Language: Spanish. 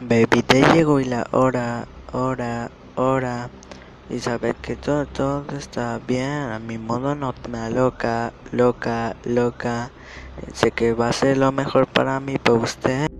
Baby, te llegó y la hora, hora, hora. Y saber que todo, todo está bien. A mi modo no me loca, loca, loca. Sé que va a ser lo mejor para mí, para usted.